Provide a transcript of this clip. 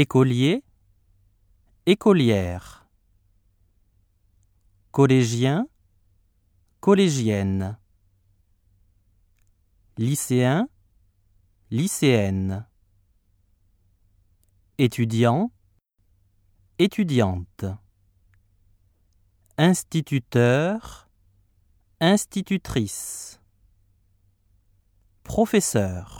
écolier, écolière, collégien, collégienne, lycéen, lycéenne, étudiant, étudiante, instituteur, institutrice, professeur.